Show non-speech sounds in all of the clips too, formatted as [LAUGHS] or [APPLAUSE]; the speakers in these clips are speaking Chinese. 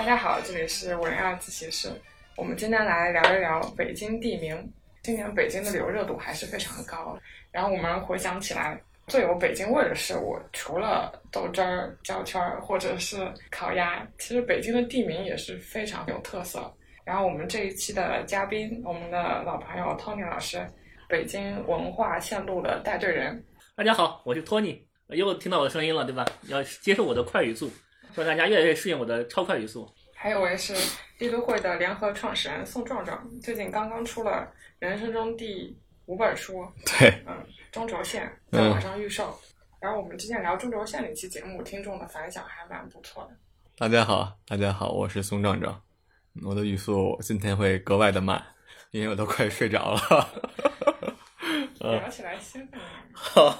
大家好，这里是文二自习室。我们今天来聊一聊北京地名。今年北京的旅游热度还是非常的高。然后我们回想起来，最有北京味的事物，除了豆汁儿、焦圈儿或者是烤鸭，其实北京的地名也是非常有特色。然后我们这一期的嘉宾，我们的老朋友 Tony 老师，北京文化线路的带队人。大家好，我是托尼，又听到我的声音了，对吧？要接受我的快语速，希望大家越来越适应我的超快语速。还有位是帝都会的联合创始人宋壮壮，最近刚刚出了人生中第五本书，[LAUGHS] 对，嗯，中轴线在网上预售。然后我们之前聊中轴线那期节目，听众的反响还蛮不错的。大家好，大家好，我是宋壮壮，我的语速今天会格外的慢，因为我都快睡着了。[LAUGHS] 聊起来兴奋。[LAUGHS] 好，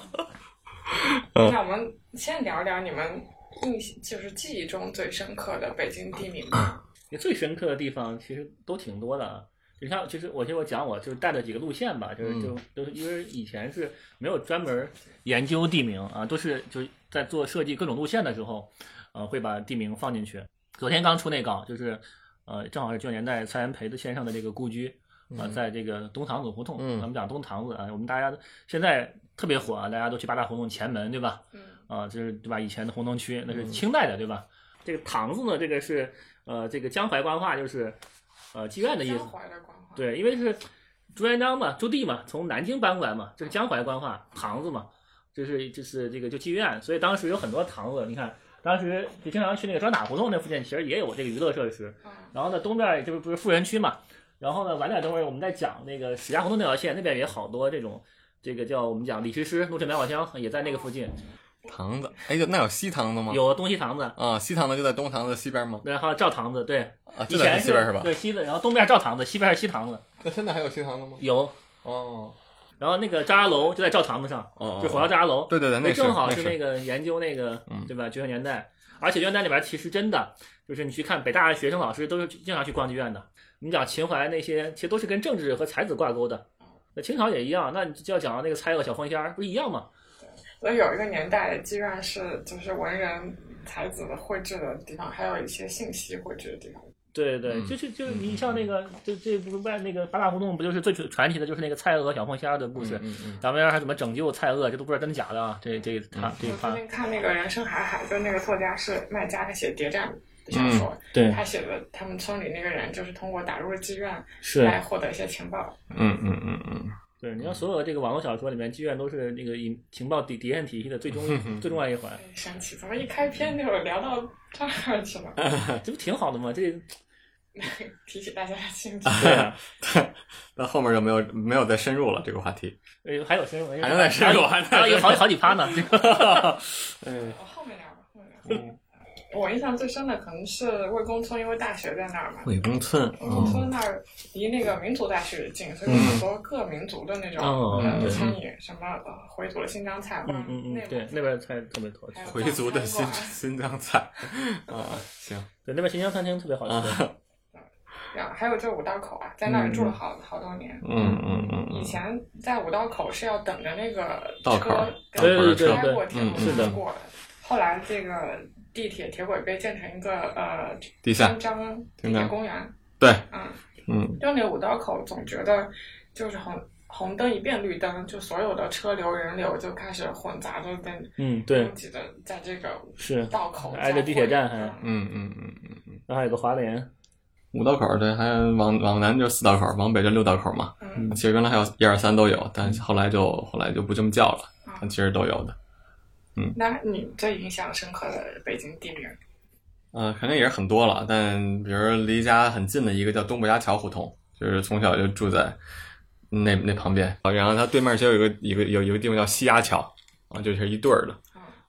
那我们先聊聊你们印象，就是记忆中最深刻的北京地名吧。你最深刻的地方其实都挺多的。你看，其实我听我讲我就是带了几个路线吧，就是就都是因为以前是没有专门研究地名啊，都是就是在做设计各种路线的时候，呃，会把地名放进去。昨天刚出那稿，就是呃，正好是九十年代蔡元培的先生的这个故居啊，在这个东塘子胡同，咱们讲东塘子啊，我们大家现在特别火啊，大家都去八大胡同前门，对吧？嗯。啊，这是对吧？以前的红灯区那是清代的，对吧？这个堂子呢，这个是呃，这个江淮官话就是呃妓院的意思。江淮官话。对，因为是朱元璋嘛，朱棣嘛，从南京搬过来嘛，这是江淮官话，堂子嘛，就是就是这个就妓院，所以当时有很多堂子。你看，当时就经常去那个砖塔胡同那附近，其实也有这个娱乐设施。然后呢，东边就是不是富人区嘛，然后呢，晚点等会儿我们再讲那个史家胡同那条线，那边也好多这种这个叫我们讲李师师、陆镇百宝箱也在那个附近。塘子，哎，有那有西堂子吗？有东西堂子啊，西堂子就在东堂子西边吗？对，还有赵堂子，对，啊，就在西边是吧？对，西子，然后东边赵堂子，西边是西堂子。那现在还有西堂子吗？有，哦。然后那个张家楼就在赵堂子上，哦，就火烧张家楼。对对对，那正好是那个研究那个，对吧？九十年代，而且剧院里边其实真的就是你去看北大的学生老师都是经常去逛剧院的。你讲秦淮那些，其实都是跟政治和才子挂钩的。那清朝也一样，那你就要讲到那个蔡锷、小凤仙不一样吗？所以有一个年代，妓院是就是文人才子的绘制的地方，还有一些信息绘制的地方。对对对，就是就是你像那个这这不外那个八大胡同不就是最传奇的，就是那个蔡锷、小凤仙的故事。咱们还怎么拯救蔡锷，这都不知道真的假的啊！这这他这他。最近看那个人生海海，就那个作家是卖家，他写谍战小说，对，他写的他们村里那个人就是通过打入妓院是来获得一些情报。嗯嗯嗯嗯。对，你看所有的这个网络小说里面，妓院都是那个以情报底底线体系的最终 [LAUGHS] 最重要一环。神奇，怎么一开篇就聊到这儿去了？[LAUGHS] 这不挺好的吗？这 [LAUGHS] 提起大家的兴趣。对啊，那后面就没有没有再深入了这个话题。呃，还有深入，还能再深入，还有好几好几趴呢。这个，嗯，后面聊吧，后面聊。我印象最深的可能是魏公村，因为大学在那儿嘛。魏公村，魏公村那儿离那个民族大学近，所以有很多各民族的那种餐饮，什么回族的新疆菜，嗯嗯嗯，对，那边菜特别多。回族的新新疆菜 [LAUGHS] 啊，行，对，那边新疆餐厅特别好吃。[LAUGHS] 然后还有就是五道口啊，在那儿住了好好多年。嗯嗯嗯。以前在五道口是要等着那个车对对开过铁路经过的，后来这个。地铁铁轨被建成一个呃，地下张地铁公园。对，嗯嗯，就那五道口，总觉得就是红红灯一变绿灯，就所有的车流人流就开始混杂着在嗯对拥挤的在这个是道口挨着地铁站还嗯嗯嗯嗯嗯，然后还有个华联五道口对，还往往南就四道口，往北就六道口嘛。嗯，其实原来还有一二三都有，但后来就后来就不这么叫了，但其实都有的。嗯，那你最印象深刻的北京地名？呃，肯定也是很多了，但比如离家很近的一个叫东部家桥胡同，就是从小就住在那那旁边啊。然后它对面其实有个一个有一个地方叫西家桥啊，就是一对儿的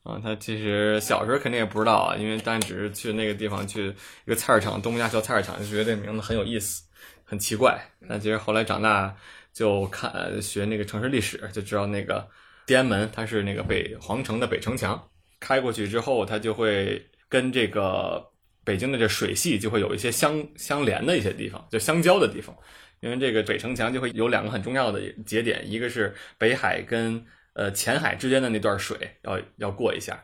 啊。他其实小时候肯定也不知道啊，因为但只是去那个地方去一个菜市场东部崖桥菜市场，就觉得这名字很有意思，很奇怪。但其实后来长大就看学那个城市历史，就知道那个。天安门，它是那个北皇城的北城墙，开过去之后，它就会跟这个北京的这水系就会有一些相相连的一些地方，就相交的地方。因为这个北城墙就会有两个很重要的节点，一个是北海跟呃前海之间的那段水要要过一下，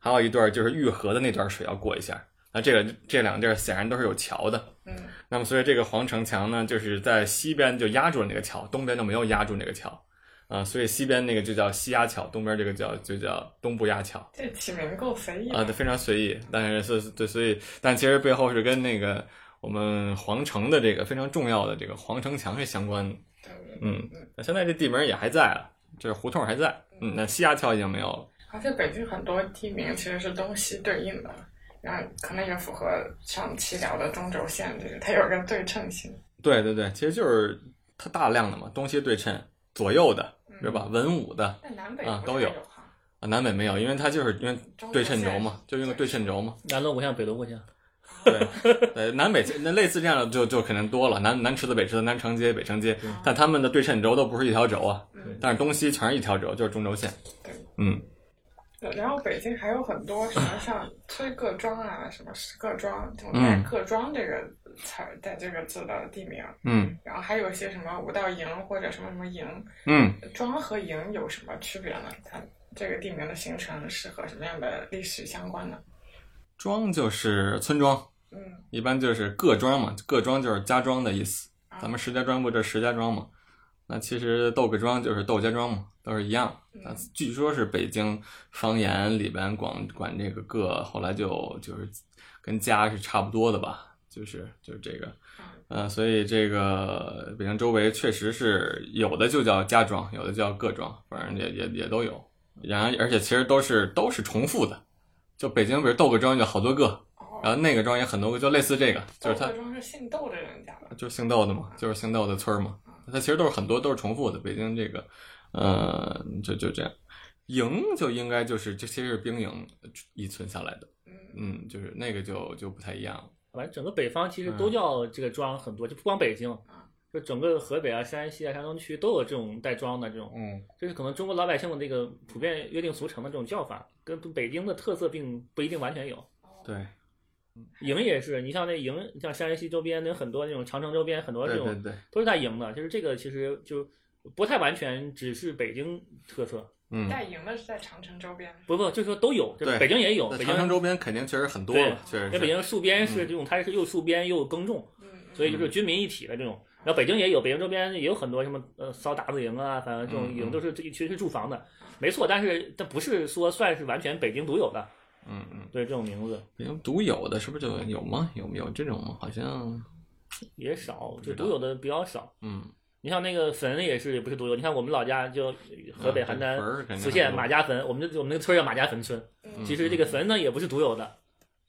还有一段就是玉河的那段水要过一下。那，这个这两个地儿显然都是有桥的。嗯那么所以这个皇城墙呢，就是在西边就压住了那个桥，东边就没有压住那个桥，啊，所以西边那个就叫西压桥，东边这个叫就叫东部压桥。这起名够随意啊，的对，非常随意，但是是对，所以但其实背后是跟那个我们皇城的这个非常重要的这个皇城墙是相关的。嗯，那现在这地名也还在啊，这胡同还在。嗯，那西压桥已经没有了。而且北京很多地名其实是东西对应的，那可能也符合上期聊的中轴线，这个它有个对称性。对对对，其实就是它大量的嘛，东西对称，左右的是吧？文武的但南北啊都有。啊，南北没有，因为它就是因为对称轴嘛，就用个对称轴嘛。南锣鼓巷，北锣鼓巷，对，对，南北那类似这样的就就肯定多了，南南池子、北池子、南城街、北城街，但他们的对称轴都不是一条轴啊，嗯但是东西全是一条轴，就是中轴线。对嗯，对，然后北京还有很多什么 [LAUGHS] 像崔各庄啊，什么石各庄，这种嗯带各庄这个词儿带这个字的地名，嗯然后还有一些什么五道营或者什么什么营，嗯，庄和营有什么区别呢？它这个地名的形成是和什么样的历史相关呢？庄就是村庄，嗯，一般就是各庄嘛，各庄就是家庄的意思。啊咱们石家庄不就是石家庄嘛？那其实豆各庄就是豆家庄嘛，都是一样。那据说是北京方言里边管管这个各，后来就就是跟家是差不多的吧，就是就是这个，呃，所以这个北京周围确实是有的就叫家庄，有的叫各庄，反正也也也都有。然后而且其实都是都是重复的，就北京比如豆各庄就好多个，哦，然后那个庄也很多个，就类似这个，就是它窦各庄是姓窦的人家的，就是姓窦的嘛，就是姓窦的村儿嘛。它其实都是很多都是重复的。北京这个，呃，就就这样。营就应该就是这其实是兵营遗存下来的，嗯嗯，就是那个就就不太一样了。反正整个北方其实嗯都叫这个庄很多，就不光北京，就整个河北啊、山西啊、山东区都有这种带庄的这种，嗯这是可能中国老百姓的那个普遍约定俗成的这种叫法，跟北京的特色并不一定完全有。对营也是，你像那营，像山西周边那很多那种长城周边很多这种对对对，都是在营的，就是这个其实就不太完全只是北京特色，嗯，带营的是在长城周边，不不，就是说都有，就是对北京也有，北京长城周边肯定确实很多对了，确实因为北是。京戍边是这种，它是又戍边又耕种，嗯，所以就是军民一体的这种。然后北京也有，北京周边也有很多什么呃骚达子营啊，反正这种营都是这其实是住房的，没错。但是它不是说算是完全北京独有的，嗯嗯，对这种名字。北京独有的是不是就有吗？有没有这种吗？好像，也少，就独有的比较少。嗯，你像那个坟也是也不是独有，你看我们老家就河北啊邯郸对坟儿肯定磁县马家坟，我们这我们那个村叫马家坟村。嗯其实这个坟呢也不是独有的，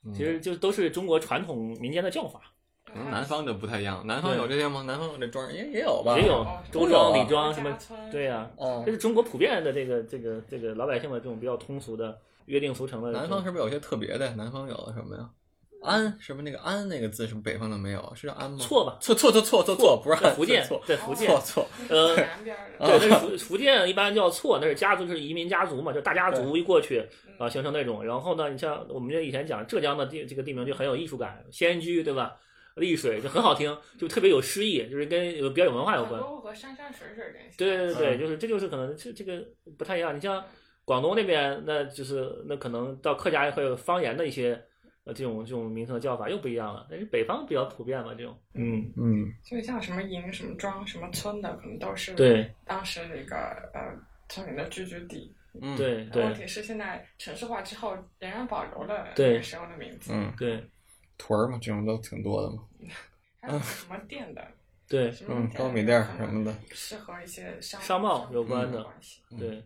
嗯。其实就都是中国传统民间的叫法，可能南方就不太一样。南方有这些吗？南方有这庄也也有吧？也有哦周庄、李庄什么对呀、哦。这是中国普遍的这个这个这个老百姓的这种比较通俗的约定俗成的。南方是不是有些特别的？南方有什么呀？安什么那个安那个字是不是北方的没有？是叫安吗？错吧？错错错错错错，不是福建错，在福建错，错。呃南边，对，那是福福建一般叫错，那是家族，就是移民家族嘛，就大家族一过去啊，形成那种。然后呢，你像我们这以前讲浙江的地这个地名就很有艺术感，仙居对吧？丽水就很好听，就特别有诗意，就是跟有表演文化有关。很多和山山水水联系。对对对，对就是这就是可能这这个不太一样。你像广东那边，那就是那可能到客家会有方言的一些呃这种这种名称的叫法又不一样了。但是北方比较普遍嘛，这种。嗯，嗯，所以像什么营、什么庄、什么村的，可能都是对当时那个呃村民的聚居地。嗯，对对问题是现在城市化之后，仍然保留了对那个时候的名字。嗯，对屯儿嘛，这种都挺多的嘛。[LAUGHS] 还有什么店的，对什么嗯，糕米店儿什么的。适合一些商商贸有关的。对，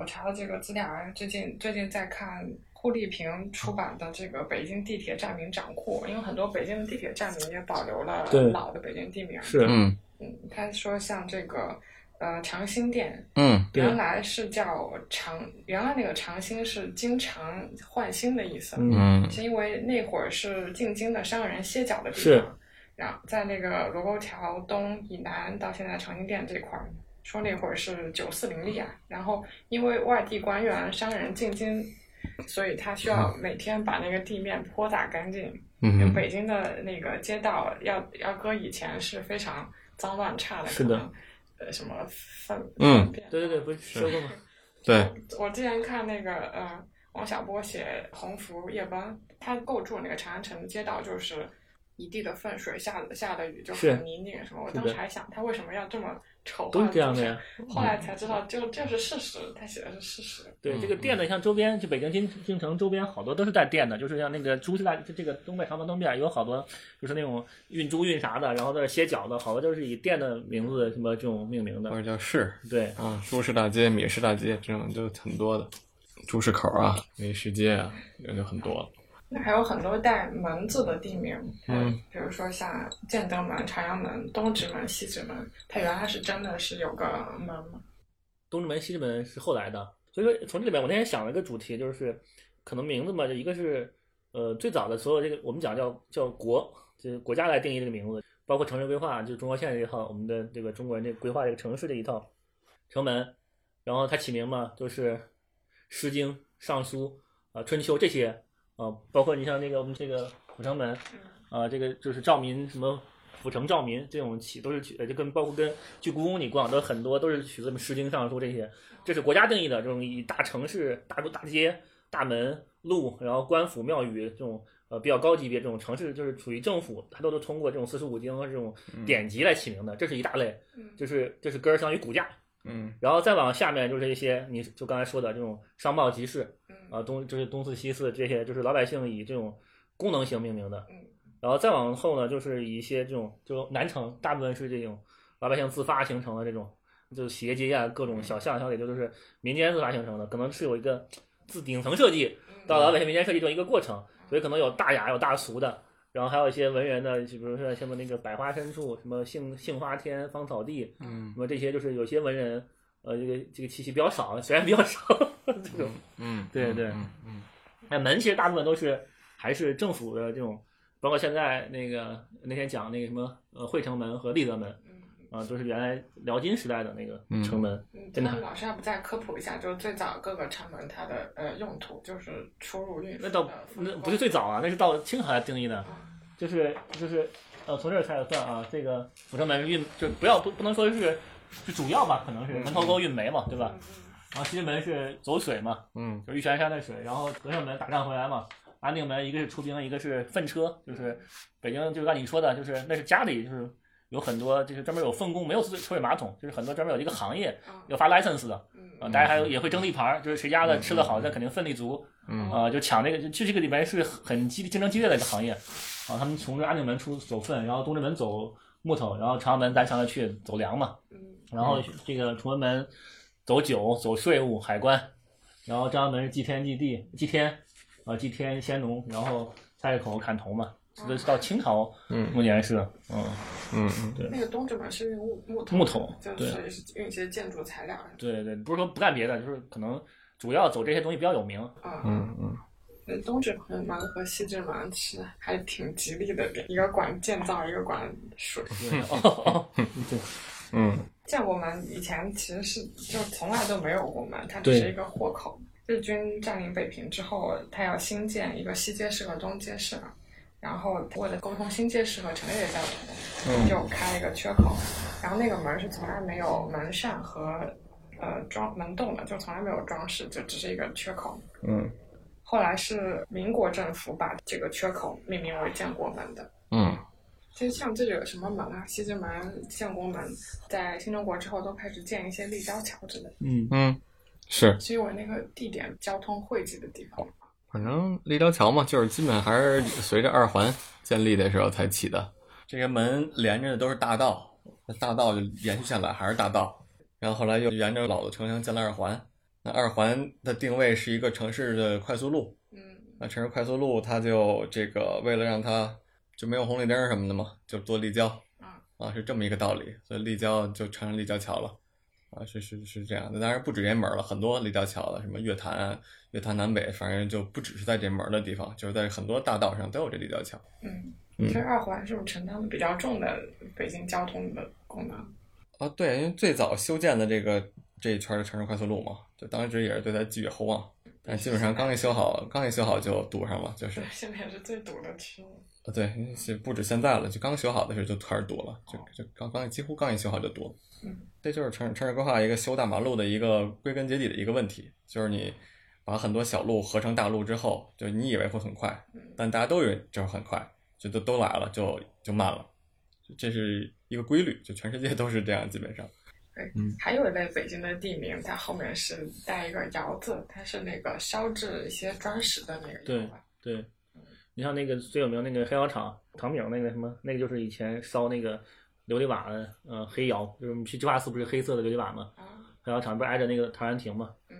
我查了这个资料啊，最近最近在看胡丽萍出版的这个北京地铁站名掌库，因为很多北京的地铁站名也保留了老的北京地名。是，嗯。嗯，他说像这个呃长兴店，嗯原来是叫长，原来那个长兴是经常换新的意思，嗯嗯是因为那会儿是进京的商人歇脚的地是方，然后在那个卢沟桥东以南到现在长兴店这块儿，说那会儿是九四零例啊，然后因为外地官员、商人进京，所以他需要每天把那个地面泼打干净。嗯北京的那个街道要要搁以前是非常脏乱差的，是的可能，呃，什么粪嗯粪便对对对，不是说过吗？对，我之前看那个呃王小波写《鸿福夜奔》，他构筑那个长安城的街道就是一地的粪水，下下的雨就很泥泞什么。我当时还想，他为什么要这么丑化？都是这样的呀。[LAUGHS] 后来才知道，就这是事实，他写的是事实。对这个店呢，像周边，就北京京京城周边好多都是带店的，就是像那个朱市大这个东北长门东边有好多，就是那种运猪运啥的，然后在歇脚的，好多都是以店的名字什么这种命名的，或者叫市。对啊，朱市大街、米市大街这种就很多的，朱市口啊、美食街啊，人就很多。那还有很多带门字的地名，嗯，比如说像建德门、朝阳门、东直门、西直门，它原来是真的是有个门吗？东直门、西直门是后来的，所以说从这里面我那天想了一个主题，就是可能名字嘛，就一个是呃最早的所有这个我们讲叫叫国，就是国家来定义这个名字，包括城市规划，就中国现在这一套我们的这个中国人这规划这个城市这一套城门，然后它起名嘛，就是《诗经》《尚书》啊《春秋》这些。啊，包括你像那个我们这个阜成门，啊，这个就是照明什么阜成照明这种起都是取，就跟包括跟去故宫你逛都很多都是取自《诗经》《尚书》这些，这是国家定义的这种以大城市、大大街、大门、路，然后官府、庙宇这种呃比较高级别这种城市，就是属于政府，它都是通过这种四书五经这种典籍来起名的，这是一大类，就是这是根儿相当于骨架。嗯，然后再往下面就是一些，你就刚才说的这种商贸集市，啊东就是东四西四这些，就是老百姓以这种功能性命名的。然后再往后呢，就是一些这种就南城，大部分是这种老百姓自发形成的这种，就是斜街啊，各种小巷小里就都是民间自发形成的，可能是有一个自顶层设计到老百姓民间设计这么一个过程，所以可能有大雅有大俗的。然后还有一些文人的，就比如说什么那个百花深处，什么杏杏花天，芳草地，嗯，什么这些就是有些文人，呃，这个这个气息比较少，虽然比较少 [LAUGHS] 这种，嗯，对对，嗯，那门其实大部分都是还是政府的这种，包括现在那个那天讲那个什么呃惠城门和立德门，啊，都是原来辽金时代的那个城门。嗯真的，老师要不再科普一下，就是最早各个城门它的呃用途，就是出入运输。那倒那不是最早啊，那是到清朝才定义的。就是就是呃，从这儿开始算啊，这个阜成门运就不要不不能说是是主要吧，可能是门头沟运煤嘛，对吧？然后西直门是走水嘛，嗯，就玉泉山的水。然后德胜门打仗回来嘛，安定门一个是出兵，一个是粪车，就是北京就按你说的，就是那是家里就是有很多就是专门有粪工，没有抽水马桶，就是很多专门有一个行业要发 license 的，啊，大家还有也会争地盘，就是谁家的吃的好，那肯定 phân 力足，啊，就抢那个，就这个里面是很激竞争激烈的一个行业。啊，他们从这安定门出走粪，然后东直门走木头，然后朝阳门咱上得去走粮嘛。然后这个崇文门走酒、走税务、海关，然后张安门是祭天祭地、祭天，啊祭天先农，然后菜市口砍头嘛。这是到清朝末年是，嗯嗯嗯，对。那个东直门是运木木头，木头，就是运一些建筑材料。对对，不是说不干别的，就是可能主要走这些东西比较有名。嗯嗯。东直门和西直门是还挺吉利的，一个管建造，一个管水。对，[LAUGHS] 嗯。建国门以前其实是就从来都没有过门，它只是一个豁口。日军占领北平之后，他要新建一个西街市和东街市，然后为了沟通新街市和城内的交通，就开了一个缺口。然后那个门是从来没有门扇和呃装门洞的，就从来没有装饰，就只是一个缺口。嗯。后来是民国政府把这个缺口命名为建国门的。嗯，其实像这个什么门啊，西直门、建国门，在新中国之后都开始建一些立交桥之类的。嗯嗯，是，是因为那个地点交通汇集的地方。反正立交桥嘛，就是基本还是随着二环建立的时候才起的。这些门连着的都是大道，那大道就延续下来还是大道，然后后来又沿着老的城墙建了二环。那二环的定位是一个城市的快速路，嗯，那城市快速路它就这个为了让它就没有红绿灯什么的嘛，就做立交，啊啊是这么一个道理，所以立交就成了立交桥了，啊是是是这样的，当然不止这门了，很多立交桥了，什么月坛、月坛南北，反正就不只是在这门的地方，就是在很多大道上都有这立交桥。嗯，其实二环是不是承担了比较重的北京交通的功能？啊，对，因为最早修建的这个这一圈的城市快速路嘛。就当时也是对它寄予厚望，但基本上刚一修好，刚一修好就堵上了，就是。现在是最堵的区。啊，对，不止现在了，就刚修好的时候就开始堵了，就就刚刚几乎刚一修好就堵。嗯。这就是城城市规划一个修大马路的一个归根结底的一个问题，就是你把很多小路合成大路之后，就你以为会很快，但大家都以为就是很快，就都都来了，就就慢了，这是一个规律，就全世界都是这样，基本上。对，嗯还有一类北京的地名，它后面是带一个窑字，它是那个烧制一些砖石的那个对窑吧。对，你像那个最有名那个黑窑厂，唐明那个什么，那个就是以前烧那个琉璃瓦的，呃，黑窑，就是我们去智化寺不是黑色的琉璃瓦吗？啊，黑窑厂不是挨着那个陶然亭吗？嗯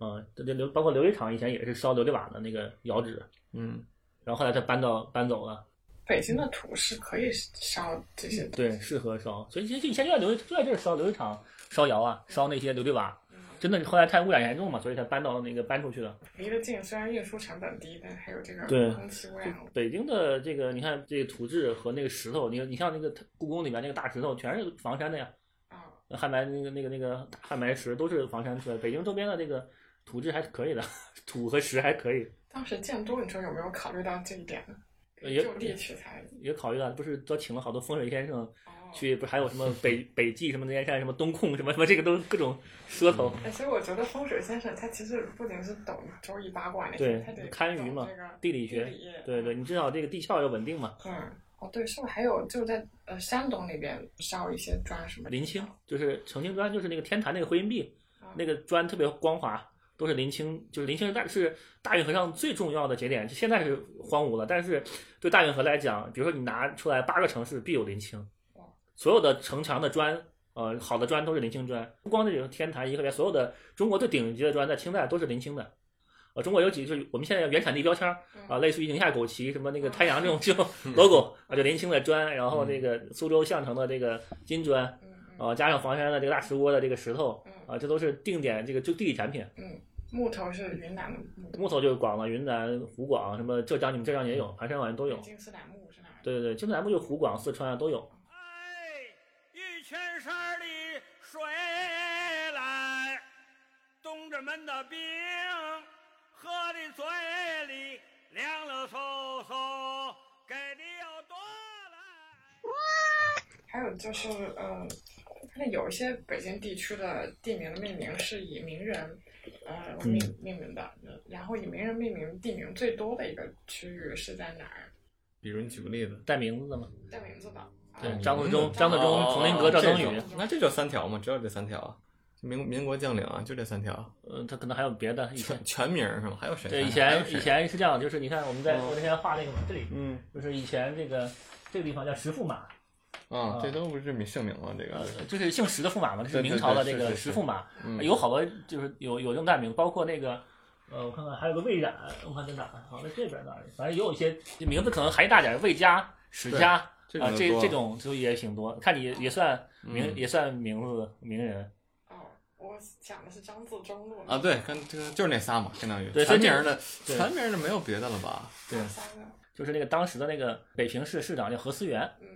嗯，啊，这这琉包括琉璃厂以前也是烧琉璃瓦的那个窑址，嗯，然后后来他搬到搬走了，北京的土是可以烧这些的。对，适合烧，所以其实以前就在琉璃就在这儿烧琉璃厂烧窑啊，烧那些琉璃瓦，真的是后来太污染严重嘛，所以才搬到那个搬出去了。离得近，虽然运输成本低，但还有这个对空气污染。北京的这个，你看这个土质和那个石头，你你像那个故宫里面那个大石头，全是房山的呀。啊，汉白那个那个那个汉白石都是房山出来，北京周边的这个土质还是可以的，土和石还可以，当时建都，你说有没有考虑到这一点呢？也就地取材。也考虑到，不是都请了好多风水先生哦，去，不是还有什么北北极什么那些山，什么东控什么什么，这个都各种 [LAUGHS] 说头。哎，所以我觉得风水先生他其实不仅是懂周易八卦那些，对他得堪舆嘛这个地理学理对对，你至少这个地壳要稳定嘛。嗯，哦对，是不是还有就是在呃山东那边烧一些砖什么的？临清就是澄清砖，就是那个天坛那个回音壁，啊那个砖特别光滑，都是林清，就是林清是大是大运河上最重要的节点。现在是荒芜了，但是对大运河来讲，比如说你拿出来八个城市必有林清哇，所有的城墙的砖，呃，好的砖都是临清砖，不光这种天坛颐和园，所有的中国最顶级的砖在清代都是临清的。呃，中国有几个就是我们现在原产地标签儿啊，类似于宁夏枸杞什么那个太阳这种 [LAUGHS] 这种 logo 啊，就临清的砖，然后那个苏州相城的这个金砖，嗯嗯。啊，加上房山的这个大石窝的这个石头嗯。啊，这都是定点这个就地理产品。嗯，木头是云南的木头，木头就是广了，云南、湖广什么浙江，你们浙江也有，盘山好像都有。金丝楠木是哪儿？对对金丝楠木就湖广、四川啊都有。门的冰，喝的嘴里凉了飕飕，给的又多来。还有就是嗯，那有一些北京地区的地名的命名是以名人呃嗯命命名的，然后以名人命名地名最多的一个区域是在哪儿？比如你举个例子，带名字的吗，带名字的。对啊张自忠嗯张自忠哦崇林阁赵登禹那这就三条嘛，只有这三条啊。民民国将领啊，就这三条，呃，他可能还有别的。以前全全名是吗？还有谁？对以前以前是这样，就是你看我们在嗯我那天画那个嘛，这里嗯就是以前这个这个地方叫石驸马，啊，这都不是名姓名了，这呃个，就是姓石的驸马嘛，这是明朝的这个石驸马，嗯有好多就是有有这种大名，包括那个。呃，我看看还有个魏冉，我看在哪儿？好，在这边哪里？反正也有一些名字可能含义大点，魏家、史家啊，这这种多这种就也挺多。看你也算名，嗯也算名字名人。哦，我讲的是张自忠路啊，对，跟这个就是那仨嘛，相当于全名的全名的没有别的了吧？对。三个，就是那个当时的那个北平市市长叫何思源，嗯。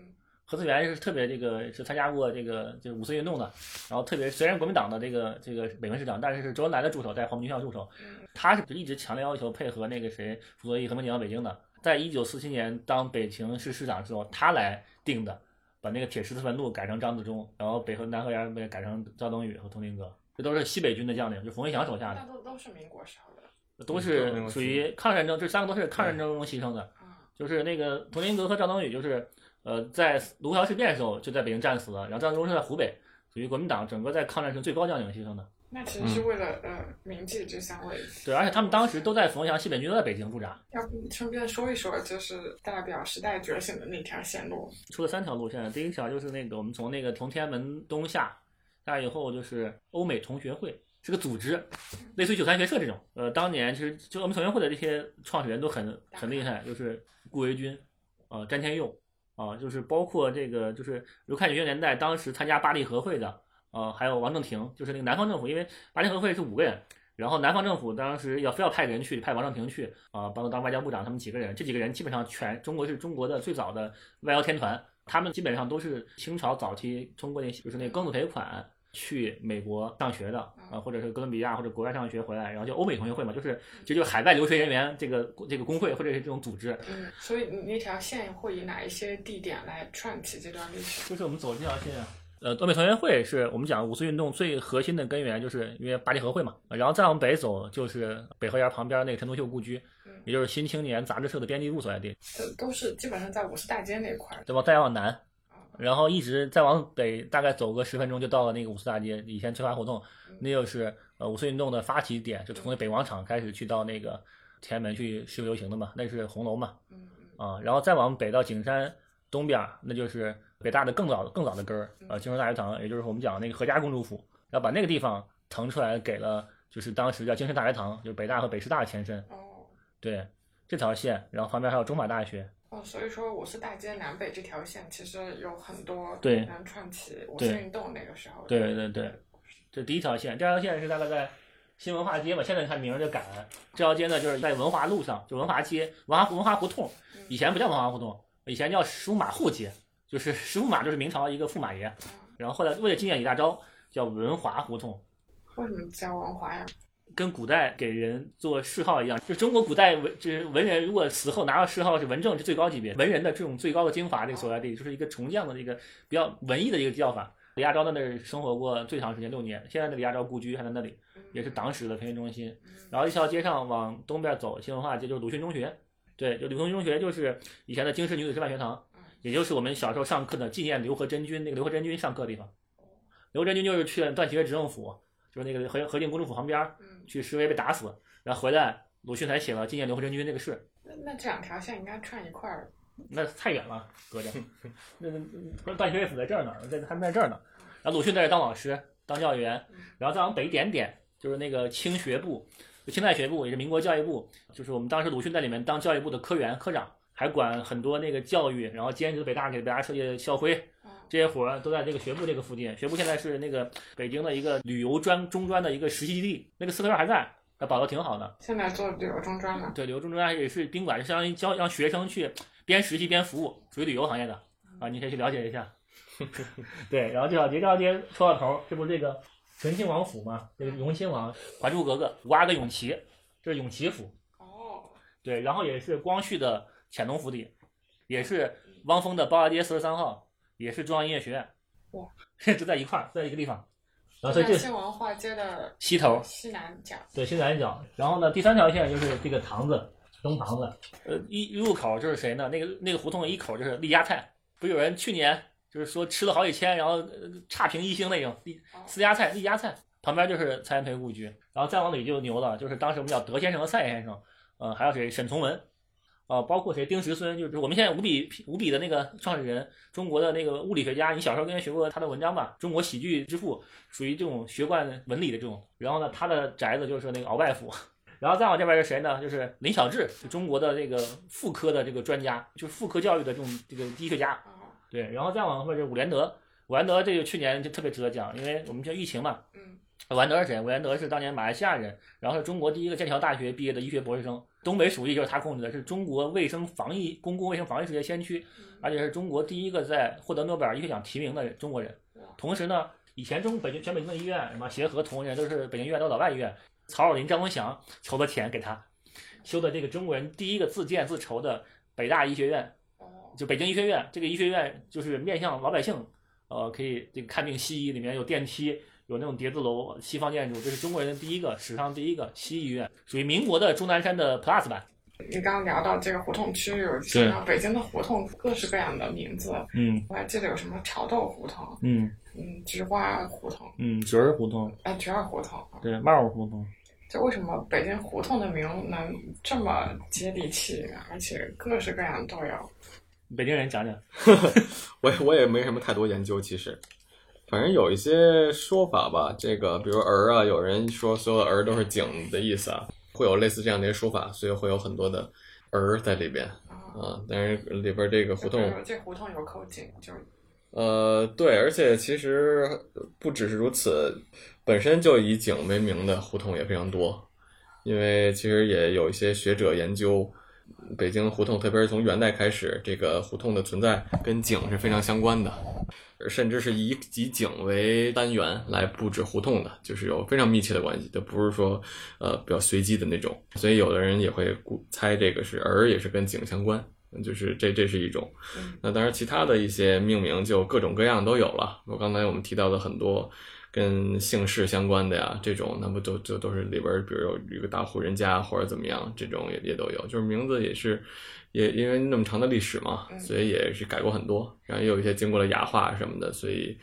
何思源是特别这个是参加过这个就是五四运动的，然后特别虽然国民党的这个这个北平市长，但是是周恩来的助手，在黄埔军校助手，嗯。他是一直强烈要求配合那个谁傅作义和平解放北京的，在一九四七年当北平市市长之后，他来定的，把那个铁十字坟路改成张自忠，然后北和南河沿被改成赵登禹和佟麟阁，这都是西北军的将领，就冯玉祥手下的那。都都是民国时候的。都是属于抗战争，这三个都是抗战争中牺牲的。啊，就是那个佟麟阁和赵登禹，就是呃在卢沟桥事变的时候就在北京战死了，然后张自忠是在湖北，属于国民党整个在抗战中最高将领牺牲的。那其实是为了、呃铭记这三位。对，而且他们当时都在冯文祥西北军都在北京驻扎，要不顺便说一说，就是代表时代觉醒的那条线路。出了三条路线。第一条就是那个我们从那个从天安门东下，下来以后就是欧美同学会。是个组织，类似于九三学社这种。呃，当年其实就我们同学会的这些创始人都很很厉害，就是顾维钧，呃，詹天佑，啊、就是包括这个就是如看九十年代当时参加巴黎和会的，呃，还有王正廷，就是那个南方政府，因为巴黎和会是五个人，然后南方政府当时要非要派人去，派王正廷去啊、帮他当外交部长，他们几个人，这几个人基本上全中国是中国的最早的外交天团，他们基本上都是清朝早期通过那就是那庚子赔款。去美国上学的啊，或者是哥伦比亚或者国外上学回来，然后就欧美同学会嘛，就是这就是海外留学人员这个这个工会或者是这种组织，嗯，所以你那条线会以哪一些地点来串起这段历史？就是我们走这条线，呃，东北同学会是我们讲五四运动最核心的根源，就是因为巴黎和会嘛。然后再往北走，就是北河沿旁边那个陈独秀故居，嗯也就是《新青年》杂志社的编辑部所在地。呃都是基本上在五四大街那块儿。对吧？再往南，然后一直再往北，大概走个十分钟就到了那个五四大街，以前翠华胡同，那就是呃五四运动的发起点，就从那北广场开始去到那个天安门去示威游行的嘛，那是红楼嘛，嗯啊，然后再往北到景山东边儿，那就是北大的更早更早的根儿，呃，金州大学堂，也就是我们讲的那个何家公主府，然后把那个地方腾出来给了，就是当时叫精神大学堂，就是北大和北师大的前身，哦。对这条线，然后旁边还有中法大学，哦，所以说五四大街南北这条线其实有很多对能串起五四运动那个时候的。对对对，这第一条线，第二条线是大概在新文化街嘛，现在看名儿就改了。这条街呢，就是在文华路上，就文华街、文华文华胡同，以前不叫文华胡同，以前叫舒马户街，就是石驸马就是明朝一个驸马爷，然后后来为了纪念李大钊，叫文华胡同。为什么叫文华呀？跟古代给人做谥号一样，就中国古代文就是文人，如果死后拿到谥号是文正是最高级别，文人的这种最高的精华这个所在地，就是一个重将的一个比较文艺的一个叫法。李大钊在那儿生活过最长时间六年，现在的李大钊故居还在那里，也是党史的培训中心。然后一条街上往东边走，新文化街就是鲁迅中学，对，就鲁迅中学就是以前的京师女子师范学堂，也就是我们小时候上课的纪念刘和珍君那个刘和珍君上课的地方。刘和珍君就是去了段祺瑞执政府，就是那个河河静公主府旁边，嗯，去示威被打死，然后回来，鲁迅才写了纪念刘和珍君那个事。那那这两条线应该串一块儿。那太远了，隔着。那那那段祺瑞府在这儿呢，在他们在这儿呢。然后鲁迅在这儿当老师，当教育员，然后再往北一点点，就是那个清学部，就清代学部，也是民国教育部，就是我们当时鲁迅在里面当教育部的科员、科长，还管很多那个教育，然后兼职北大给北大设计校徽，啊这些活儿都在这个学部这个附近。学部现在是那个北京的一个旅游专中专的一个实习基地，那个四合院还在，还保留挺好的。现在做旅游中专了。对，旅游中专也是宾馆，就相当于教让学生去边实习边服务，属于旅游行业的啊，你可以去了解一下。[LAUGHS] 对，然后这条街，这条街说到头儿，这不是这个醇亲王府吗？这个荣亲王《还珠格格》五阿哥永琪，这是永琪府。哦，对，然后也是光绪的乾隆府邸，也是汪峰的包家街四十三号，也是中央音乐学院。哇，[LAUGHS] 就在一块儿，在一个地方。然后所以这在新文化街的西头，西南角。对，西南角。然后呢，第三条线就是这个堂子，东堂子。呃，一入口就是谁呢？那个那个胡同一口就是丽家菜，不有人去年就是说吃了好几千，然后呃差评一星那种丽私家菜、丽家菜，旁边就是蔡元培故居。然后再往里就牛了，就是当时我们叫德先生和蔡先生，呃，还有谁？沈从文。啊、包括谁？丁石孙，就是我们现在五笔五笔的那个创始人，中国的那个物理学家。你小时候应该学过他的文章吧？中国喜剧之父，属于这种学贯文理的这种。然后呢，他的宅子就是那个鳌拜府。然后再往这边是谁呢？就是林小志，就中国的这个妇科的这个专家，就是妇科教育的这种这个医学家。哦，对，然后再往后面就是伍连德。伍连德这个去年就特别值得讲，因为我们叫疫情嘛。嗯，伍连德是谁？伍连德是当年马来西亚人，然后是中国第一个剑桥大学毕业的医学博士生。东北鼠疫就是他控制的，是中国卫生防疫、公共卫生防疫事业先驱，而且是中国第一个在获得诺贝尔医学奖提名的中国人。同时呢，以前中北京全北京的医院，什么协和、同仁都是北京医院都是老外医院。曹尔林、张文祥筹的钱给他修的这个中国人第一个自建自筹的北大医学院，哦，就北京医学院。这个医学院就是面向老百姓，呃，可以这个看病西医，里面有电梯，有那种叠字楼，西方建筑，这是中国人的第一个史上第一个西医医院，属于民国的钟南山的 Plus 版。你刚刚聊到这个胡同区，有想到北京的胡同各式各样的名字，嗯我还记得有什么潮豆胡同，嗯嗯，菊花胡同，嗯，菊儿胡同，哎，菊儿胡同。对，帽儿胡同。就为什么北京胡同的名能这么接地气，而且各式各样都有？北京人讲讲。[LAUGHS] 我也我也没什么太多研究，其实，反正有一些说法吧。这个比如儿啊，有人说所有的儿都是井的意思啊，会有类似这样的一些说法，所以会有很多的儿在里边啊，啊。但是里边这个胡同这胡同有口井，就呃，对，而且其实不只是如此，本身就以井为名的胡同也非常多，因为其实也有一些学者研究北京胡同，特别是从元代开始，这个胡同的存在跟井是非常相关的，甚至是以以井为单元来布置胡同的，就是有非常密切的关系，就不是说呃比较随机的那种，所以有的人也会猜这个是儿也是跟井相关。就是这这是一种。那当然，其他的一些命名就各种各样都有了。我刚才我们提到的很多跟姓氏相关的呀，这种那不都就都是里边，比如有一个大户人家或者怎么样，这种也也都有。就是名字也是也因为那么长的历史嘛，嗯所以也是改过很多，然后也有一些经过了雅化什么的，所以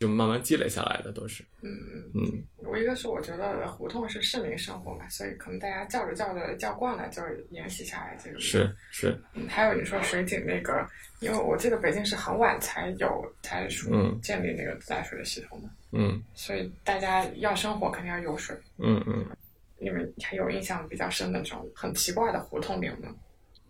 就慢慢积累下来的都是。嗯嗯。嗯我一个是我觉得胡同是市民生活嘛，所以可能大家叫着叫着叫惯了，就沿袭下来这个。是是，嗯，还有你说水井那个，因为我记得北京是很晚才有才属嗯建立那个自来水的系统的，嗯所以大家要生活肯定要有水。嗯嗯，你们还有印象比较深的这种很奇怪的胡同名吗？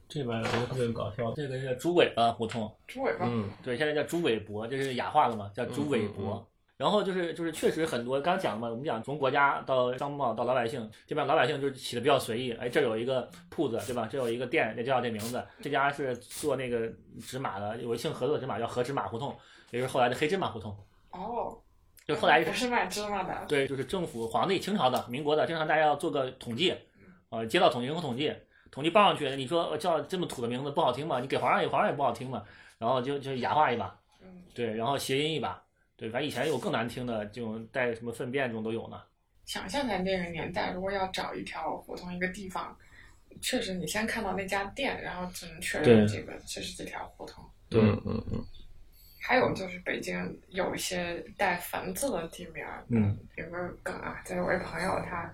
这边有一个特别搞笑，这个是猪尾巴胡同，猪尾巴，嗯对，现在叫猪尾泊，这是雅化了嘛，叫猪尾泊。嗯嗯嗯然后就是就是确实很多，刚刚讲了嘛，我们讲从国家到商贸到老百姓，这边老百姓就是起的比较随意，哎，这有一个铺子，对吧？这有一个店，也叫这名字。这家是做那个纸马的，有个姓何的纸马叫何芝麻胡同，也就是后来的黑芝麻胡同。哦，就后来不是卖芝麻的，[LAUGHS] 对，就是政府皇帝清朝的、民国的，经常大家要做个统计，呃，街道统计、人口统计，统计报上去，你说呃叫这么土的名字不好听嘛？你给皇上也皇上也不好听嘛，然后就就雅化一把，嗯，对，然后谐音一把，对，反正以前有更难听的，这种带什么粪便这种都有呢。想象在那个年代，如果要找一条胡同一个地方，确实你先看到那家店，然后只能确认这个这是这条胡同。对嗯嗯嗯还有就是北京有一些带“坟”字的地名，嗯，有个梗啊，就是我一朋友他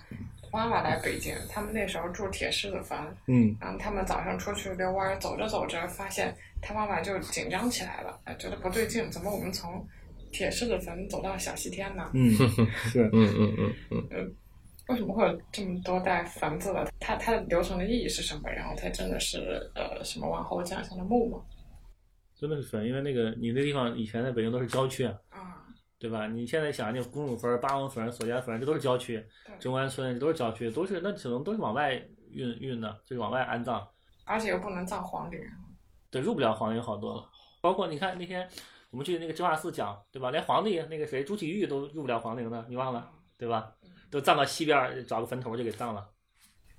妈妈来北京，他们那时候住铁狮子坟，嗯，然后他们早上出去遛弯儿，走着走着发现他妈妈就紧张起来了，哎觉得不对劲，怎么我们从铁狮子坟走到小西天呢？嗯，[LAUGHS] 是，嗯嗯嗯嗯，为什么会有这么多带“坟”字的？它它的流程的意义是什么？然后它真的是呃什么王侯将相的墓吗？真的是坟，因为那个你那地方以前在北京都是郊区啊，啊，对吧？你现在想那公主坟、八王坟、索家坟，这都是郊区，中关村这都是郊区，都是那只能都是往外运运的，就是往外安葬。而且又不能葬皇陵。对，入不了皇陵好多了，包括你看那天我们去那个智化寺讲，对吧？连皇帝那个谁朱祁钰都入不了皇陵呢，你忘了，对吧？都葬到西边儿，找个坟头就给葬了。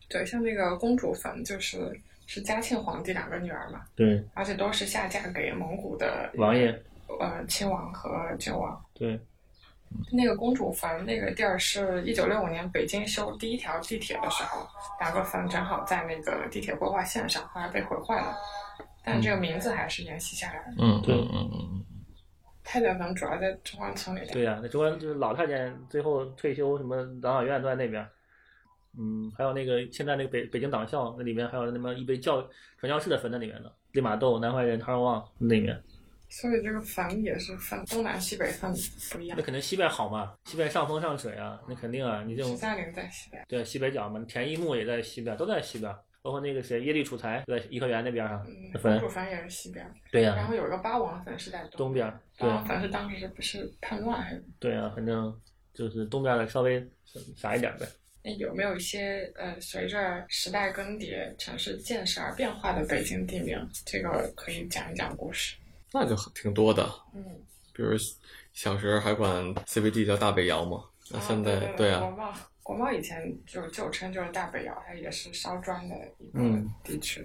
对，像那个公主坟就是是嘉庆皇帝两个女儿嘛，对，而且都是下嫁给蒙古的王爷，呃亲王和郡王。对，那个公主坟那个地儿是一九六五年北京修第一条地铁的时候，两个坟正好在那个地铁规划线上，后来被毁坏了，但这个名字还是沿袭下来的。嗯对嗯嗯太监坟主要在中关村里头。对呀、那中关就是老太监最后退休，什么养老院都在那边。嗯，还有那个现在那个北北京党校那里面还有那么一杯教传教士的坟在里面呢，利玛窦、南怀仁、汤若望那里面。所以这个坟也是分东南西北分不一样那。肯定西边好嘛，西边上风上水啊，那肯定啊，你这种十三陵在西边，对西北角嘛，田一木也在西边，都在西边，包括那个谁耶律楚材在颐和园那边上公主，坟也是西边，对呀、然后有一个八王坟是在东边，八对王坟是当时是不是叛乱还是？对啊，反正就是东边的稍微傻一点呗。那有没有一些呃，随着时代更迭、城市建设而变化的北京地名？这个可以讲一讲故事。那就挺多的。嗯，比如小时候还管 CBD 叫大北窑嘛，那现在啊、对啊，国贸国贸以前就旧称就是大北窑，它也是烧砖的一个嗯地区。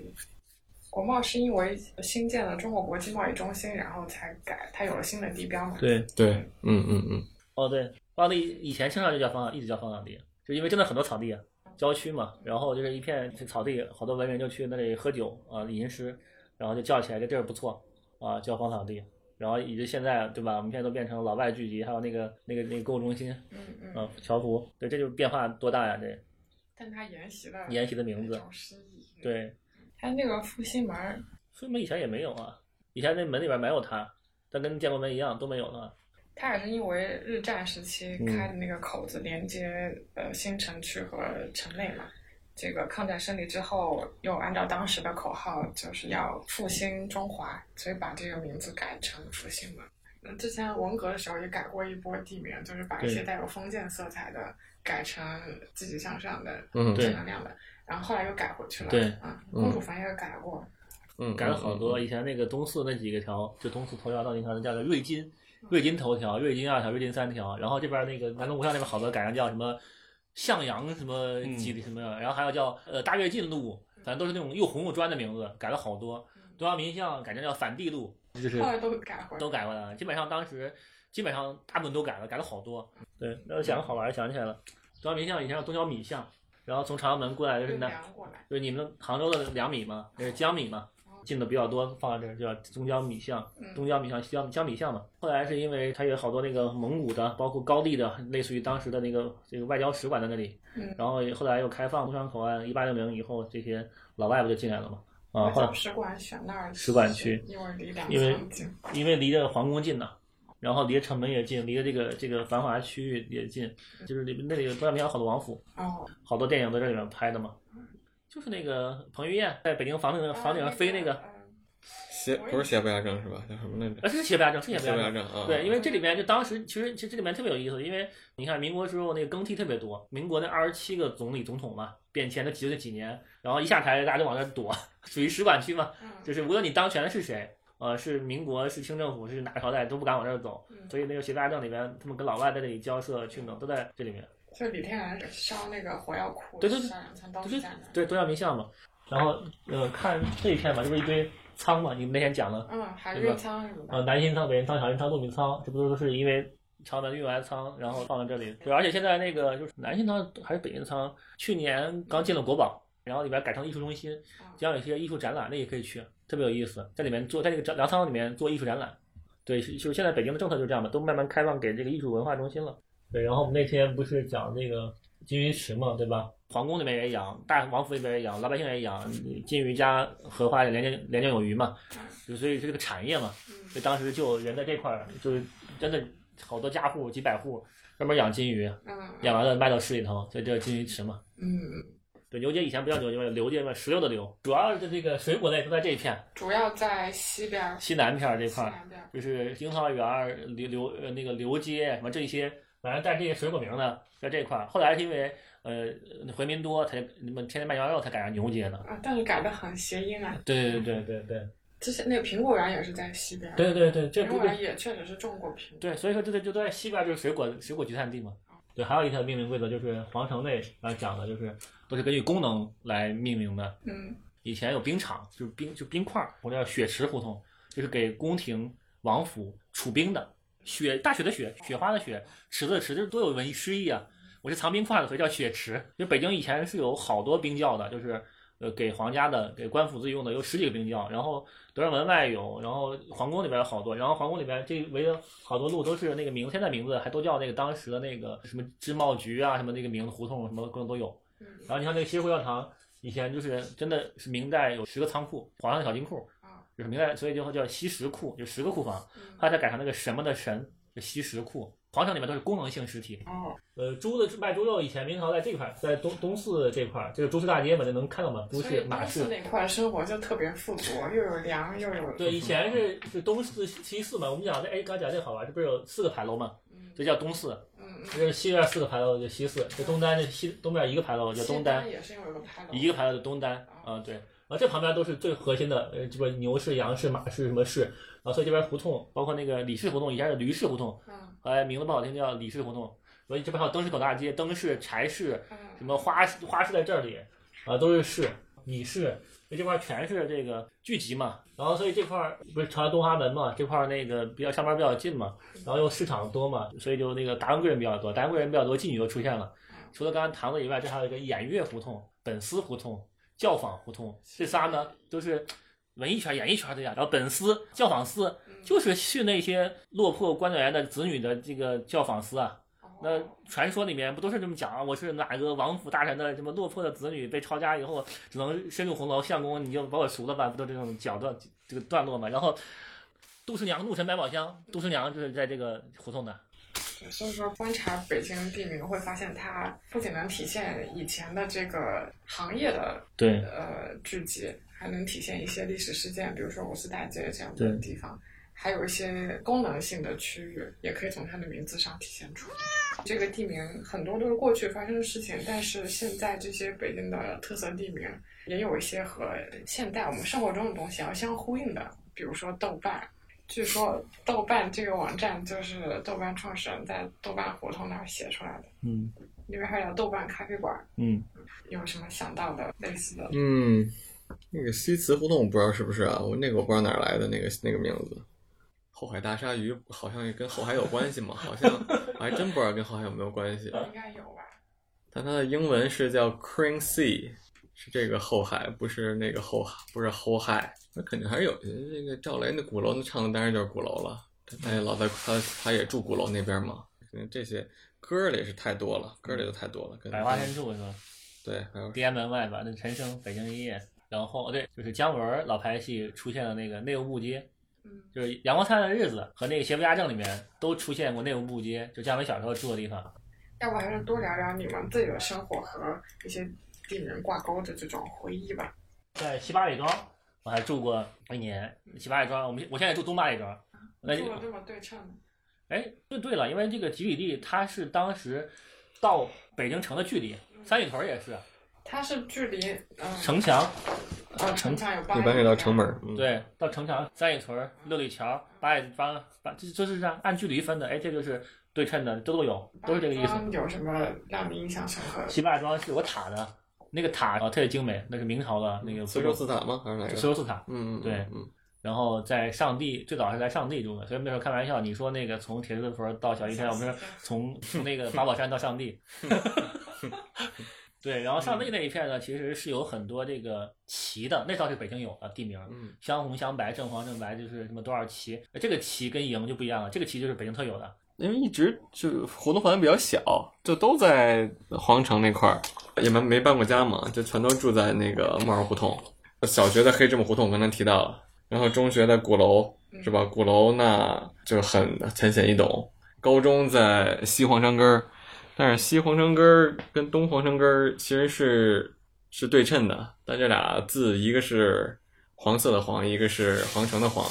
国贸是因为新建了中国国际贸易中心，然后才改，它有了新的地标嘛。对，对，嗯嗯嗯，哦对，方地以前清朝就叫方一直叫方岗地，就因为真的很多草地啊，郊区嘛，然后就是一片草地，好多文人就去那里喝酒啊、吟诗，然后就叫起来这地儿不错啊，叫芳草地。然后以及现在对吧？我们现在都变成老外聚集，还有那个那个那个购物中心，嗯嗯。啊，侨湖，对，这就是变化多大呀！这但它沿袭了沿袭的名字对，它那个复兴门复兴门以前也没有啊，以前那门里边没有它，但跟建国门一样都没有呢。它也是因为日战时期嗯开的那个口子连接、呃新城区和城内嘛。这个抗战胜利之后，又按照当时的口号，就是要复兴中华，所以把这个名字改成复兴门。那之前文革的时候也改过一波地名，就是把一些带有封建色彩的改成积极向上的、嗯正能量的，然后后来又改回去了。对啊，公主坟也改过。嗯，改了好多。以前那个东四那几个条，就东四头条到那条叫做瑞金，瑞金头条、瑞金二条、瑞金三条，然后这边那个南锣鼓巷那边好多改成叫什么向阳什么几什么，然后还有叫呃大跃进路，反正都是那种又红又专的名字，改了好多。东阳民巷改成叫反帝路，就是都改回来。都改过来了。基本上当时基本上大部分都改了，改了好多。对，那我想个好玩儿，想起来了，东阳民巷以前叫东郊米巷，然后从朝阳门过来就是就南，量过来，就是你们杭州的两米嘛，那是江米嘛，进的比较多，放在这儿叫东江米巷，嗯东郊米巷、西郊江米巷嘛。后来是因为它有好多那个蒙古的，包括高丽的，类似于当时的那个这个外交使馆在那里，嗯，然后后来又开放陆川口岸，一八六零以后，这些老外不就进来了嘛？啊，后来使馆选那儿使馆区因为离两因为。因为离着皇宫近呢，然后离着城门也近，离着这个这个繁华区域也近，就是里那里有东阳民有好多王府，哦，好多电影都在这里面拍的嘛。就是那个彭于晏在北京房顶房顶上飞那个，嗯邪不是邪不压正是吧？叫什么来着？呃，是邪不压正，是邪不压正。正啊。对，因为这里面就当时其实其实这里面特别有意思，因为你看民国时候那个更替特别多，民国那二十七个总理总统嘛，变迁的几这几年，然后一下台大家就往那儿躲，属于使馆区嘛，嗯就是无论你当权的是谁，呃，是民国是清政府是哪个朝代都不敢往这儿走，嗯所以那个邪不压正里面，他们跟老外在那里交涉去弄，都在这里面。就李天然烧那个火药库，对对对烧两层都就是是在那儿。对东阳民巷嘛，然后呃看这一片嘛，这不是一堆仓嘛，你们那天讲了。嗯，海运仓什么呃，的。南新仓、北新仓、小新仓、陆明仓，这不都是因为朝门运完仓，然后放在这里？对，而且现在那个就是南新仓还是北新仓，去年刚进了国宝，然后里边改成艺术中心，将有一些艺术展览，那也可以去，特别有意思，在里面做，在这个粮仓里面做艺术展览。对，就是现在北京的政策就是这样的，都慢慢开放给这个艺术文化中心了。对，然后我们那天不是讲那个金鱼池嘛，对吧？皇宫那边也养，大王府那边也养，老百姓也养，金鱼加荷花连年连年有余嘛，就所以是这个产业嘛。嗯所以当时就人在这块儿，就是真的好多家户几百户专门养金鱼，嗯养完了卖到市里头，所以叫金鱼池嘛。嗯，对，牛街以前不叫牛街，刘街嘛，石榴的榴，主要的这个水果类都在这一片主要在西边儿，西南片儿这块儿，南边儿。就是樱桃园儿、刘刘呃那个刘街什么这些，反正带这些水果名呢在这块儿。后来是因为呃回民多，才你们天天卖羊肉才改成牛街的。啊，但是改的很谐音啊。对对对对对之前那个苹果园也是在西边。对对对，这园也确实是种过苹果。对，所以说这个就在西边就是水果水果集散地嘛。对，还有一条命名规则就是皇城内来讲的，就是都是根据功能来命名的。嗯以前有冰场，就是冰就冰块儿，或者叫雪池胡同，就是给宫廷王府储冰的。雪大雪的雪，雪花的雪，池子的池，这多有文艺诗意啊！我是藏冰块的，所以叫雪池。因为北京以前是有好多冰窖的，就是呃给皇家的、给官府自己用的有十几个冰窖，然后德胜门外有，然后皇宫里边有好多，然后皇宫里边这围着好多路都是那个名，现在名字还都叫那个当时的那个什么织帽局啊，什么那个名字胡同什么各种都有。嗯然后你像那个西湖药堂，以前就是真的是明代有十个仓库，皇上的小金库，啊就是明代，所以就叫西什库，就十个库房。嗯后来再改成那个什么的神，就西什库。皇城里面都是功能性实体。哦呃，猪的卖猪肉以前明朝在这块儿，在东东四这块儿，这个朱市大街嘛，就能看到嘛，猪所以市、马市。那块儿生活就特别富足，又有粮又有对，以前是是东四西四嘛。我们讲这，哎，刚讲这好玩，这不是有四个牌楼嘛？嗯这叫东四。嗯嗯，这是西边四个牌楼就西四，这东单这西东边一个牌楼叫东单，也是有一个牌楼，一个牌楼就东单，啊、对，然后这旁边都是最核心的，呃，这个牛市、羊市、马市什么市，然后所以这边胡同，包括那个李氏胡同，以前是驴市胡同，嗯哎名字不好听叫李氏胡同，所以这边还有灯市口大街、灯市、柴市，什嗯么花市花市在这里，啊，都是市，米市，所以这块全是这个聚集嘛。然后所以这块不是朝东华门嘛，这块那个比较上班比较近嘛，然后又市场多嘛，所以就那个达官贵人比较多，达官贵人比较多，妓女就出现了。除了刚刚堂子以外，这还有一个演乐胡同、本司胡同、教坊胡同，这仨呢都是文艺圈、演艺圈的呀。然后本司、教坊司就是训那些落魄官员的子女的这个教坊司啊。那传说里面不都是这么讲啊？我是哪个王府大臣的什么落魄的子女，被抄家以后只能深入红楼，相公你就把我赎了吧，不都这种角段这个段落嘛？然后杜十娘怒沉百宝箱，杜十娘就是在这个胡同的。对所以说观察北京地名会发现，它不仅能体现以前的这个行业的对呃聚集，还能体现一些历史事件，比如说五四大街这样对的地方，还有一些功能性的区域，也可以从它的名字上体现出来。这个地名很多都是过去发生的事情，但是现在这些北京的特色地名也有一些和现代我们生活中的东西要相呼应的，比如说豆瓣。据说豆瓣这个网站就是豆瓣创始人在豆瓣胡同那儿写出来的，嗯里面还有豆瓣咖啡馆。嗯，有什么想到的类似的？嗯，那个西祠胡同我不知道是不是啊？我那个我不知道哪儿来的那个那个名字。后海大鲨鱼好像也跟后海有关系吗？好像我 [LAUGHS] 还真不知道跟后海有没有关系。应该有吧？但它的英文是叫 Crane Sea，是这个后海，不是那个后海，不是后海。那肯定还是有那个赵雷那鼓楼，那唱的当然就是鼓楼了。他他也老在他他也住鼓楼那边嘛。这些歌里是太多了，歌里都太多了。跟百花深处是吧？对，还有天安门外吧，那陈升《北京一夜》，然后对，就是姜文老牌戏出现的那个内务部街，嗯，就是《阳光灿烂的日子》和那个《邪不压正》里面都出现过内务部街，就姜文小时候住的地方。要不还是多聊聊你们自己的生活和一些地名挂钩的这种回忆吧。在西八里庄，我还住过一年。西八里庄，我们我现在住东八里庄。那住的这么对称呢？哎，对对了，因为这个吉里地它是当时到北京城的距离，三里屯也是。它是距离嗯城墙，呃城墙有八一般是到城门。嗯、对，到城墙三里屯、六里桥、八里庄，把这这是这样按距离分的。哎，这就是对称的，这都有，都是这个意思。有什么让你印象深刻的？西八里庄是有塔的，那个塔啊特别精美，那是明朝的那个慈州寺塔吗？还是哪个？慈寿寺塔。嗯嗯，对，嗯。然后在上帝，最早是在上帝住的，所以那时候开玩笑，你说那个从铁丝屯到小西天，我们说从从那个八宝山到上地。[LAUGHS] 对，然后上地那一片呢，其实是有很多这个旗的，那倒是北京有的地名，嗯镶红镶白，正黄正白，就是什么多少旗。这个旗跟营就不一样了，这个旗就是北京特有的。因为一直就活动范围比较小，就都在皇城那块儿，也没没搬过家嘛，就全都住在那个木儿胡同。小学的黑芝麻胡同我刚才提到了，然后中学的鼓楼是吧？鼓楼那就很浅显易懂。高中在西皇城根儿。但是西皇城根儿跟东皇城根儿其实是是对称的，但这俩字一个是黄色的黄，一个是皇城的皇，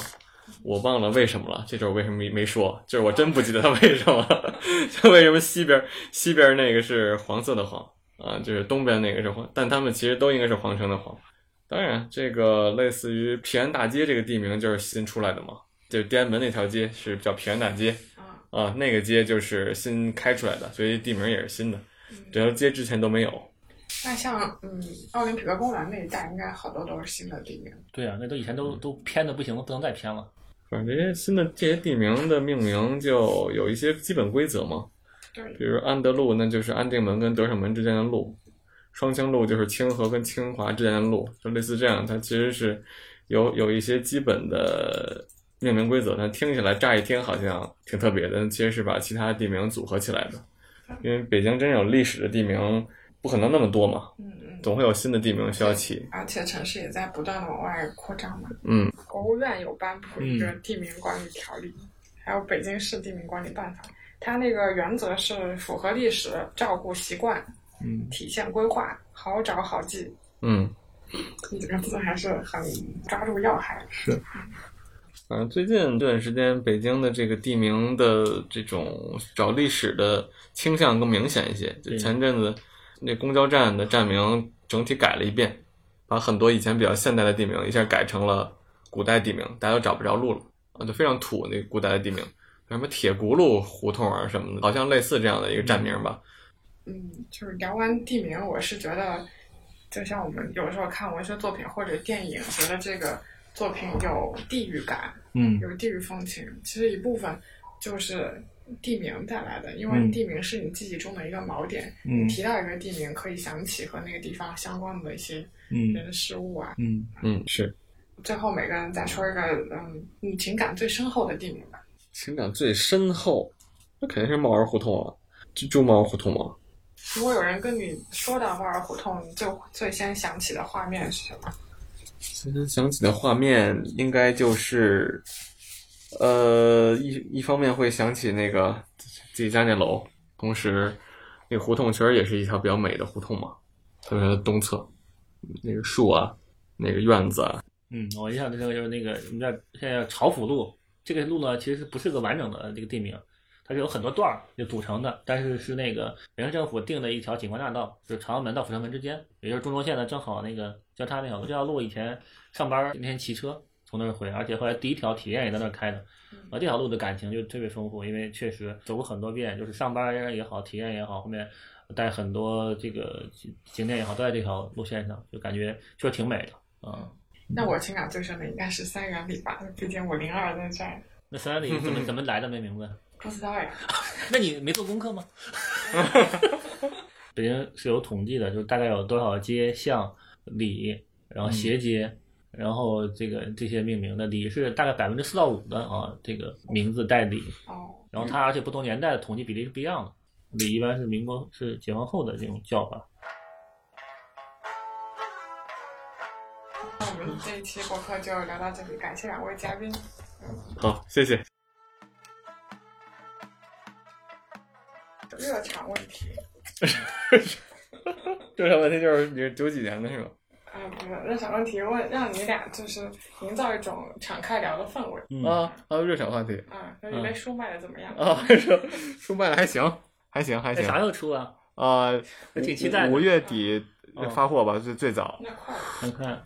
我忘了为什么了。这就是为什么没没说，就是我真不记得它为什么，[LAUGHS] 就为什么西边西边那个是黄色的黄啊，就是东边那个是黄，但他们其实都应该是皇城的皇。当然，这个类似于平安大街这个地名就是新出来的嘛，就是天安门那条街是叫平安大街。啊，那个街就是新开出来的，所以地名也是新的。这条街之前都没有。那像嗯，奥林匹克公园那一带，应该好多都是新的地名。对啊，那都以前都都偏的不行了，不能再偏了。反正这些新的这些地名的命名就有一些基本规则嘛。对。比如安德路，那就是安定门跟德胜门之间的路；双清路就是清河跟清华之间的路，就类似这样。它其实是有有一些基本的。命名规则，但听起来乍一听好像挺特别的，其实是把其他地名组合起来的。因为北京真有历史的地名，不可能那么多嘛，嗯嗯，总会有新的地名需要起。而且城市也在不断的往外扩张嘛。嗯，国务院有颁布一个地名管理条例，还有北京市地名管理办法，它那个原则是符合历史、照顾习惯，嗯，体现规划，好找好记。嗯，你这个字还是很抓住要害。是。反正最近这段时间，北京的这个地名的这种找历史的倾向更明显一些。就前阵子，那公交站的站名整体改了一遍，把很多以前比较现代的地名一下改成了古代地名，大家都找不着路了啊，就非常土那古代的地名，什么铁轱辘胡同啊什么的，好像类似这样的一个站名吧。嗯，就是聊完地名，我是觉得，就像我们有时候看文学作品或者电影，觉得这个。作品有地域感，嗯，有地域风情。其实一部分就是地名带来的，因为地名是你记忆中的一个锚点。嗯，提到一个地名，可以想起和那个地方相关的一些人事物啊。嗯嗯，是。最后每个人再说一个，嗯，你情感最深厚的地名吧。情感最深厚，那肯定是猫儿胡同啊。就就猫儿胡同吗？如果有人跟你说到猫儿胡同，你就最先想起的画面是什么？其实想起的画面应该就是，呃，一一方面会想起那个自己家那楼，同时那胡同其实也是一条比较美的胡同嘛，特别是东侧那个树啊，那个院子啊。嗯，我印象这个就是那个我们叫现在叫朝府路，这个路呢其实不是个完整的这个地名。它是有很多段儿就组成的，但是是那个北京政府定的一条景观大道，就是朝阳门到阜成门之间，也就是中轴线的正好那个交叉那条路。这条路以前上班那天骑车从那儿回，而且后来第一条体验也在那儿开的，啊，这条路的感情就特别丰富，因为确实走过很多遍，就是上班也好，体验也好，后面带很多这个景点也好，都在这条路线上，就感觉确实挺美的。啊。那我情感最深的应该是三元里吧，毕竟我零二在这儿，那三元里怎么怎么来的没名字？不知道呀。[LAUGHS] 那你没做功课吗？[LAUGHS] 北京是有统计的，就是大概有多少街巷里，然后斜街，然后这个这些命名的里是大概百分之四到五的啊，这个名字带里，哦，然后它而且不同年代的统计比例是不一样的。里一般是民国是解放后的这种叫法。那我们这一期播客就聊到这里，感谢两位嘉宾。好，谢谢。热场问题，[LAUGHS] 这个问题就是你是九几年的是吧？啊、不是热场问题问让你俩就是营造一种敞开聊的氛围。嗯啊啊，热场话题啊，那你那书卖的怎么样？啊，书书卖的还行，还行还行哎啥时候出啊？啊，我挺期待的五五月底哦发货吧，最最早。那快